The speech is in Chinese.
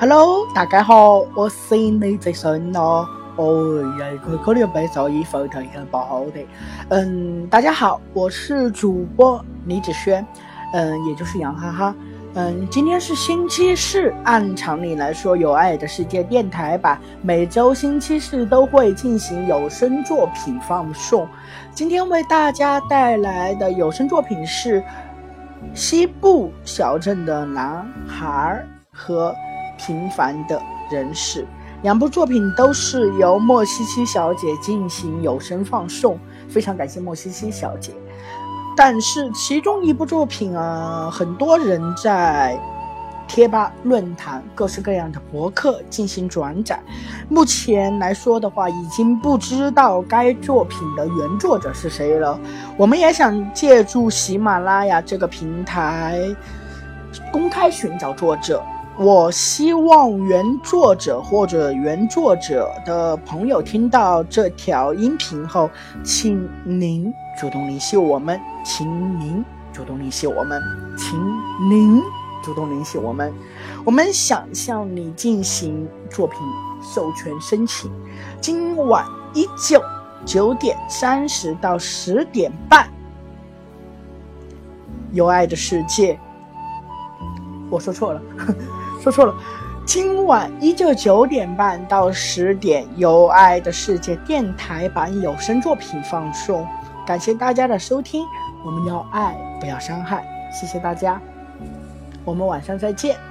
Hello，大家好，我是李子轩哦。哦呀，可可能被噪音后头很不好的。嗯，大家好，我是主播李子轩，嗯，也就是杨哈哈。嗯，今天是星期四，按常理来说，有爱的世界电台版每周星期四都会进行有声作品放送。今天为大家带来的有声作品是《西部小镇的男孩》和《平凡的人士》。两部作品都是由莫西西小姐进行有声放送，非常感谢莫西西小姐。但是其中一部作品啊，很多人在贴吧、论坛、各式各样的博客进行转载。目前来说的话，已经不知道该作品的原作者是谁了。我们也想借助喜马拉雅这个平台，公开寻找作者。我希望原作者或者原作者的朋友听到这条音频后，请您主动联系我们，请您主动联系我们，请您主动联系我们。我们想向你进行作品授权申请。今晚依旧九点三十到十点半，有爱的世界。我说错了。说错了，今晚依旧九点半到十点，有爱的世界电台版有声作品放送。感谢大家的收听，我们要爱，不要伤害，谢谢大家，我们晚上再见。